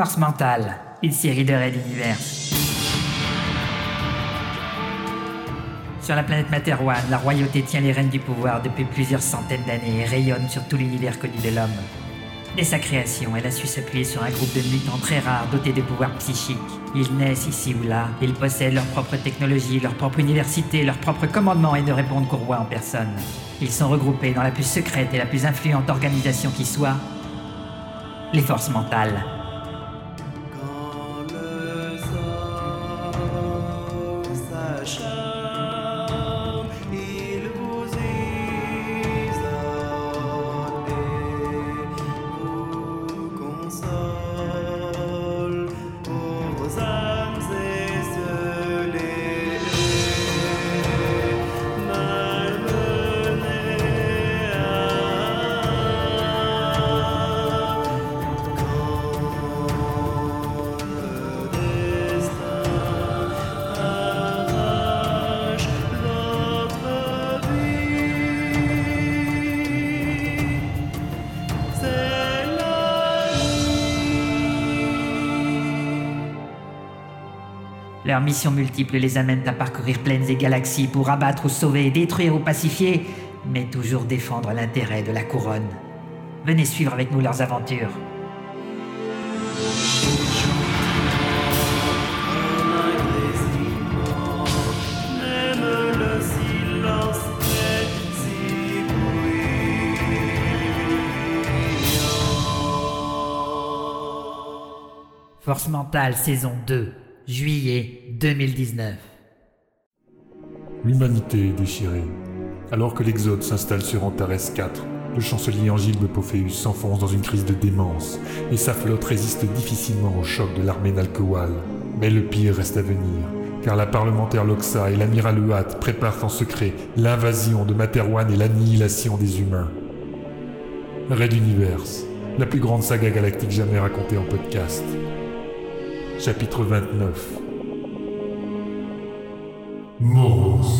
Force mentale, une série de raids d'univers. Sur la planète Materwan, la royauté tient les rênes du pouvoir depuis plusieurs centaines d'années et rayonne sur tout l'univers connu de l'homme. Dès sa création, elle a su s'appuyer sur un groupe de mutants très rares dotés de pouvoirs psychiques. Ils naissent ici ou là, ils possèdent leur propre technologie, leur propre université, leur propre commandement et ne répondent qu'au roi en personne. Ils sont regroupés dans la plus secrète et la plus influente organisation qui soit, les forces mentales. Leurs missions multiples les amènent à parcourir plaines et galaxies pour abattre ou sauver, détruire ou pacifier, mais toujours défendre l'intérêt de la couronne. Venez suivre avec nous leurs aventures. Force mentale saison 2, juillet 2019. L'humanité est déchirée. Alors que l'Exode s'installe sur Antares 4, le chancelier Angilbe Pophéus s'enfonce dans une crise de démence et sa flotte résiste difficilement au choc de l'armée Nalkowal. Mais le pire reste à venir, car la parlementaire Loxa et l'amiral Uat préparent en secret l'invasion de Materwan et l'annihilation des humains. Red Universe, la plus grande saga galactique jamais racontée en podcast. Chapitre 29 Moros.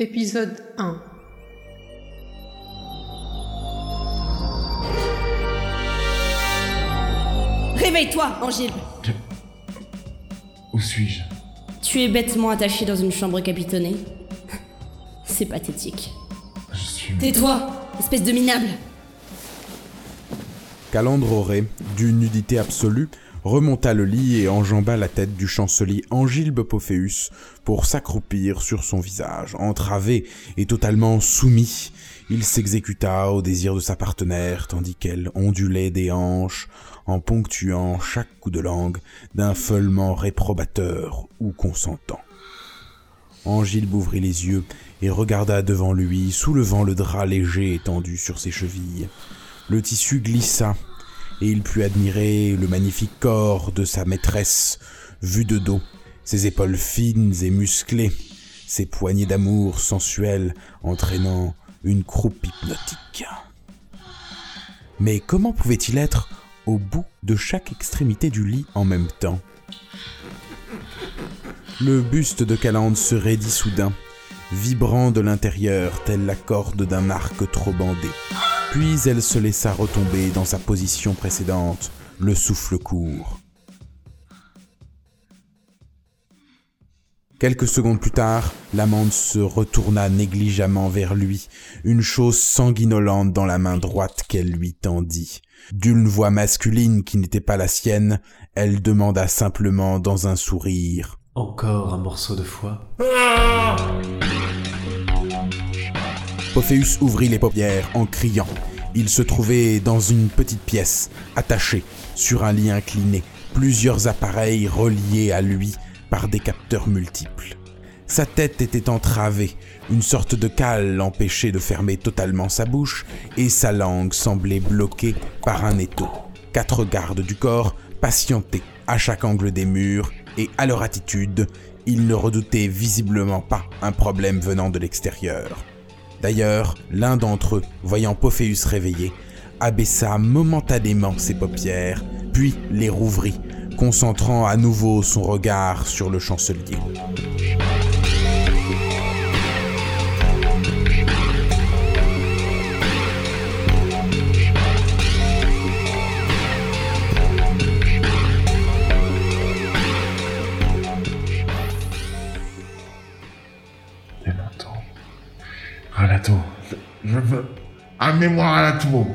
Épisode 1 Réveille-toi, Angile Où suis-je? Tu es bêtement attaché dans une chambre capitonnée. C'est pathétique. Je suis. Tais-toi, espèce de minable Calandre Auré, d'une nudité absolue, remonta le lit et enjamba la tête du chancelier Angilbe Pophéus pour s'accroupir sur son visage. Entravé et totalement soumis, il s'exécuta au désir de sa partenaire tandis qu'elle ondulait des hanches en ponctuant chaque coup de langue d'un feulement réprobateur ou consentant. Angilbe ouvrit les yeux et regarda devant lui, soulevant le drap léger étendu sur ses chevilles. Le tissu glissa, et il put admirer le magnifique corps de sa maîtresse, vu de dos, ses épaules fines et musclées, ses poignées d'amour sensuelles entraînant une croupe hypnotique. Mais comment pouvait-il être au bout de chaque extrémité du lit en même temps? Le buste de Calande se raidit soudain, vibrant de l'intérieur telle la corde d'un arc trop bandé. Puis elle se laissa retomber dans sa position précédente, le souffle court. Quelques secondes plus tard, l'amante se retourna négligemment vers lui, une chose sanguinolente dans la main droite qu'elle lui tendit. D'une voix masculine qui n'était pas la sienne, elle demanda simplement dans un sourire. Encore un morceau de foie Pophéus ouvrit les paupières en criant. Il se trouvait dans une petite pièce, attaché, sur un lit incliné, plusieurs appareils reliés à lui par des capteurs multiples. Sa tête était entravée, une sorte de cale l'empêchait de fermer totalement sa bouche, et sa langue semblait bloquée par un étau. Quatre gardes du corps patientaient à chaque angle des murs, et à leur attitude, ils ne redoutaient visiblement pas un problème venant de l'extérieur. D'ailleurs, l'un d'entre eux, voyant Pophéus réveillé, abaissa momentanément ses paupières, puis les rouvrit, concentrant à nouveau son regard sur le chancelier. Amenez-moi Relato.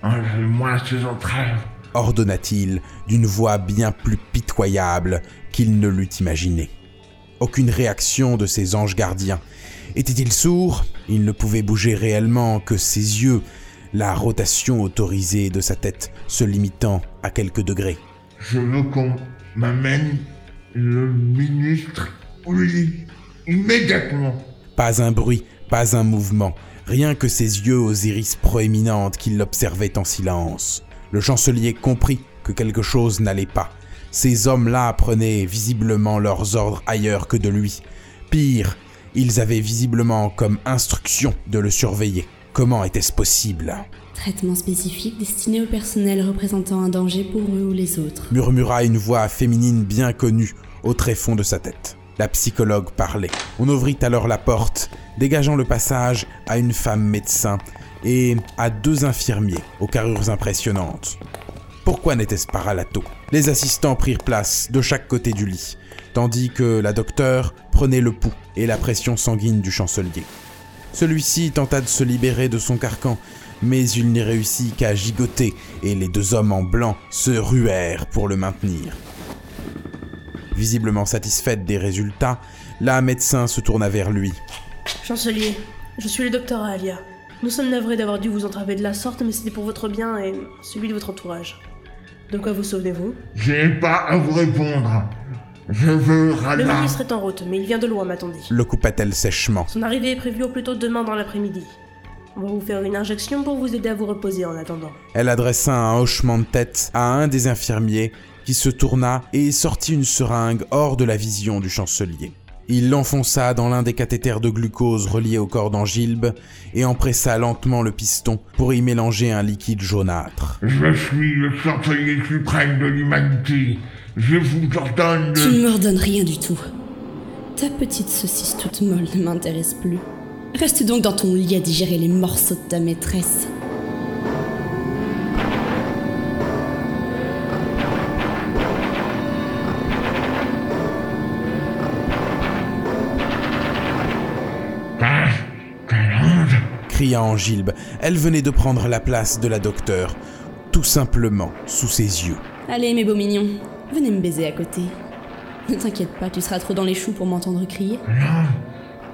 Enlevez-moi ses entrailles. ordonna-t-il d'une voix bien plus pitoyable qu'il ne l'eût imaginé. Aucune réaction de ses anges gardiens. Était-il sourd? Il ne pouvait bouger réellement que ses yeux, la rotation autorisée de sa tête se limitant à quelques degrés. Je veux qu'on m'amène le ministre. Oui. Immédiatement. Pas un bruit, pas un mouvement, rien que ses yeux aux iris proéminentes qui l'observaient en silence. Le chancelier comprit que quelque chose n'allait pas. Ces hommes-là prenaient visiblement leurs ordres ailleurs que de lui. Pire, ils avaient visiblement comme instruction de le surveiller. Comment était-ce possible? Traitement spécifique destiné au personnel représentant un danger pour eux ou les autres. murmura une voix féminine bien connue au tréfonds de sa tête. La psychologue parlait. On ouvrit alors la porte, dégageant le passage à une femme médecin et à deux infirmiers aux carrures impressionnantes. Pourquoi n'était-ce pas Ralato? Les assistants prirent place de chaque côté du lit, tandis que la docteure prenait le pouls et la pression sanguine du chancelier. Celui-ci tenta de se libérer de son carcan, mais il n'y réussit qu'à gigoter et les deux hommes en blanc se ruèrent pour le maintenir. Visiblement satisfaite des résultats, la médecin se tourna vers lui. Chancelier, je suis le docteur Alia. Nous sommes navrés d'avoir dû vous entraver de la sorte, mais c'était pour votre bien et celui de votre entourage. De quoi vous souvenez-vous? Je n'ai pas à vous répondre. Je veux Le Rala. ministre est en route, mais il vient de loin, m'a-t-on dit. Le coupa-t-elle sèchement? Son arrivée est prévue au plus tôt demain dans l'après-midi. On va vous faire une injection pour vous aider à vous reposer en attendant. Elle adressa un hochement de tête à un des infirmiers qui se tourna et sortit une seringue hors de la vision du chancelier. Il l'enfonça dans l'un des cathéters de glucose reliés au corps d'Angilbe et en pressa lentement le piston pour y mélanger un liquide jaunâtre. Je suis le chancelier suprême de l'humanité. Je vous ordonne Tu ne m'ordonnes rien du tout. Ta petite saucisse toute molle ne m'intéresse plus. Reste donc dans ton lit à digérer les morceaux de ta maîtresse. Cria Angilbe. Elle venait de prendre la place de la docteure, tout simplement sous ses yeux. Allez, mes beaux mignons, venez me baiser à côté. Ne t'inquiète pas, tu seras trop dans les choux pour m'entendre crier. Non.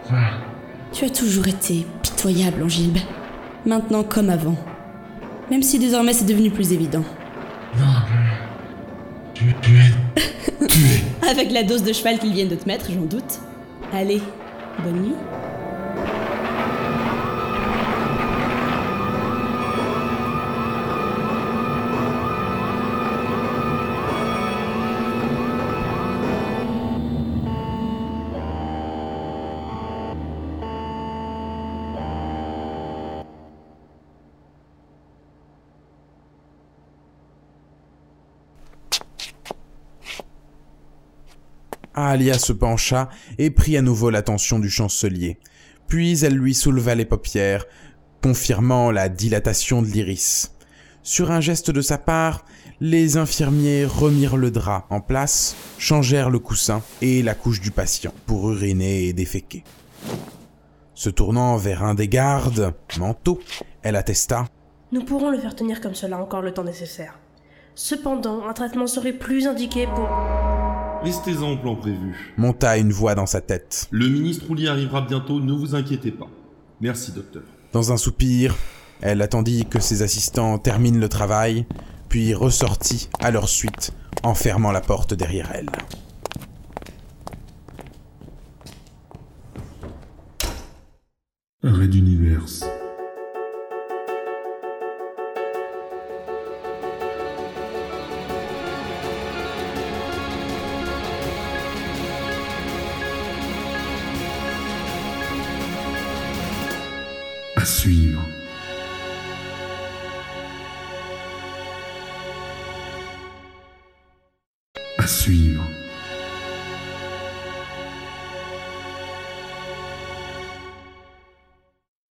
Ça. Tu as toujours été pitoyable, Angilbe. Maintenant comme avant. Même si désormais c'est devenu plus évident. Tu, tu es... tu es... Avec la dose de cheval qu'ils viennent de te mettre, j'en doute. Allez, bonne nuit. Alia se pencha et prit à nouveau l'attention du chancelier. Puis elle lui souleva les paupières, confirmant la dilatation de l'iris. Sur un geste de sa part, les infirmiers remirent le drap en place, changèrent le coussin et la couche du patient pour uriner et déféquer. Se tournant vers un des gardes, manteau, elle attesta. Nous pourrons le faire tenir comme cela encore le temps nécessaire. Cependant, un traitement serait plus indiqué pour... Restez-en au plan prévu. Monta une voix dans sa tête. Le ministre Ouli arrivera bientôt, ne vous inquiétez pas. Merci, docteur. Dans un soupir, elle attendit que ses assistants terminent le travail, puis ressortit à leur suite en fermant la porte derrière elle. Red Universe. À suivre. À suivre.